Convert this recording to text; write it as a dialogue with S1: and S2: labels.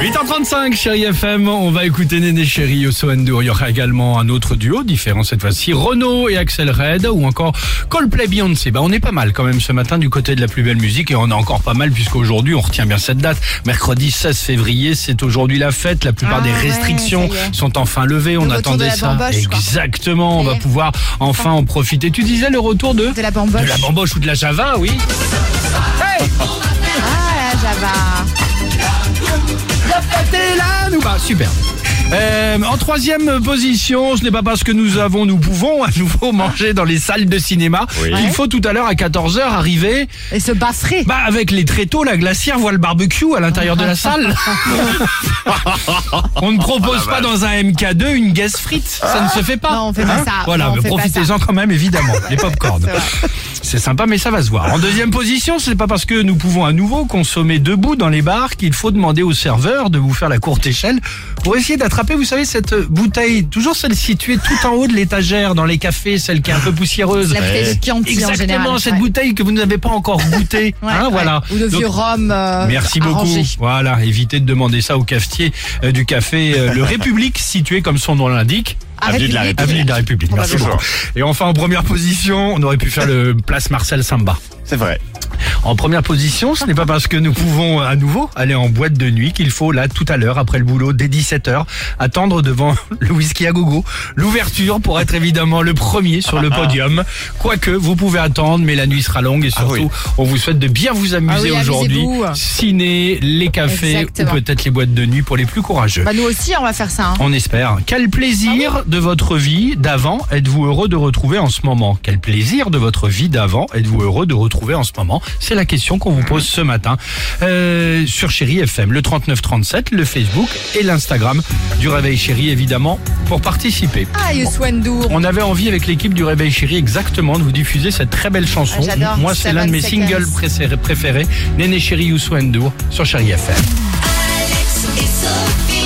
S1: 8h35, chérie FM, on va écouter Néné Chéri, Yosso Endur. Il y aura également un autre duo différent cette fois-ci, Renault et Axel Red, ou encore Coldplay Beyoncé. Bah, on est pas mal quand même ce matin du côté de la plus belle musique, et on est encore pas mal puisqu'aujourd'hui, on retient bien cette date. Mercredi 16 février, c'est aujourd'hui la fête. La plupart
S2: Ah
S1: des restrictions sont enfin levées. on
S2: Le
S1: attendait ça.
S2: bamboche.
S1: Exactement, on va pouvoir enfin en profiter. Tu disais le retour de
S2: De la bamboche.
S1: de la bamboche ou de la java, oui. Hey
S2: Ah, la Java.
S1: Là, nous bah, super. Euh, en troisième position, ce n'est pas parce que nous avons, nous pouvons à nouveau manger dans les salles de cinéma. Il faut tout à l'heure à 14h arriver
S2: Et se basserait.
S1: bah, avec les tréteaux, la glacière, voit le barbecue à l'intérieur de la salle. on ne propose pas dans un MK2 une guest frite. Ça ne se fait pas.
S2: Non, on fait pas ça.
S1: Voilà, profitez-en quand même, évidemment. Les popcorn.
S2: C'est.
S1: C'est sympa, mais ça va se voir. En deuxième position, ce n'est pas parce que nous pouvons à nouveau consommer debout dans les bars qu'il faut demander au serveur de vous faire la courte échelle pour essayer d'attraper, vous savez, cette bouteille, toujours celle située tout en haut de l'étagère dans les cafés, celle qui est un peu poussiéreuse.
S2: La bouteille de Chianti en
S1: Exactement,
S2: général.
S1: cette
S2: Ouais.
S1: bouteille que vous n'avez pas encore goûtée.
S2: Ouais,
S1: hein,
S2: ouais.
S1: voilà.
S2: Ou
S1: Donc,
S2: vieux rhum. euh,
S1: Merci beaucoup.
S2: arrangé.
S1: Voilà, évitez de demander ça au cafetier euh, du café euh, Le République, situé comme son nom l'indique.
S2: Avenue de la République.
S1: Avenue de la République. Merci beaucoup. Et enfin, en première position, on aurait pu faire le place Marcel Samba.
S3: C'est vrai.
S1: En première position, ce n'est pas parce que nous pouvons à nouveau aller en boîte de nuit qu'il faut là tout à l'heure après le boulot dès 17h attendre devant le whisky à gogo l'ouverture pour être évidemment le premier sur le podium. Quoique vous pouvez attendre mais la nuit sera longue et surtout
S3: oui.
S1: on vous souhaite de bien vous amuser
S2: Ah oui,
S1: aujourd'hui. Ciné, les cafés
S2: Exactement.
S1: ou peut-être les boîtes de nuit pour les plus courageux.
S2: Bah, nous aussi, on va faire ça. hein.
S1: On espère. Quel plaisir de votre vie d'avant êtes-vous heureux de retrouver en ce moment? Quel plaisir de votre vie d'avant êtes-vous heureux de retrouver en ce moment C'est la question qu'on vous pose ce matin euh, sur Chéri FM, le 3937, le Facebook et l'Instagram du Réveil Chéri évidemment pour participer.
S2: Ah, Youssou.
S1: On avait envie avec l'équipe du Réveil Chéri exactement de vous diffuser cette très belle chanson.
S2: Ah.
S1: Moi c'est l'un de mes singles préférés, préférés Néné Chéri Youssou N'Dour sur Chéri FM.
S4: Alex et Sophie.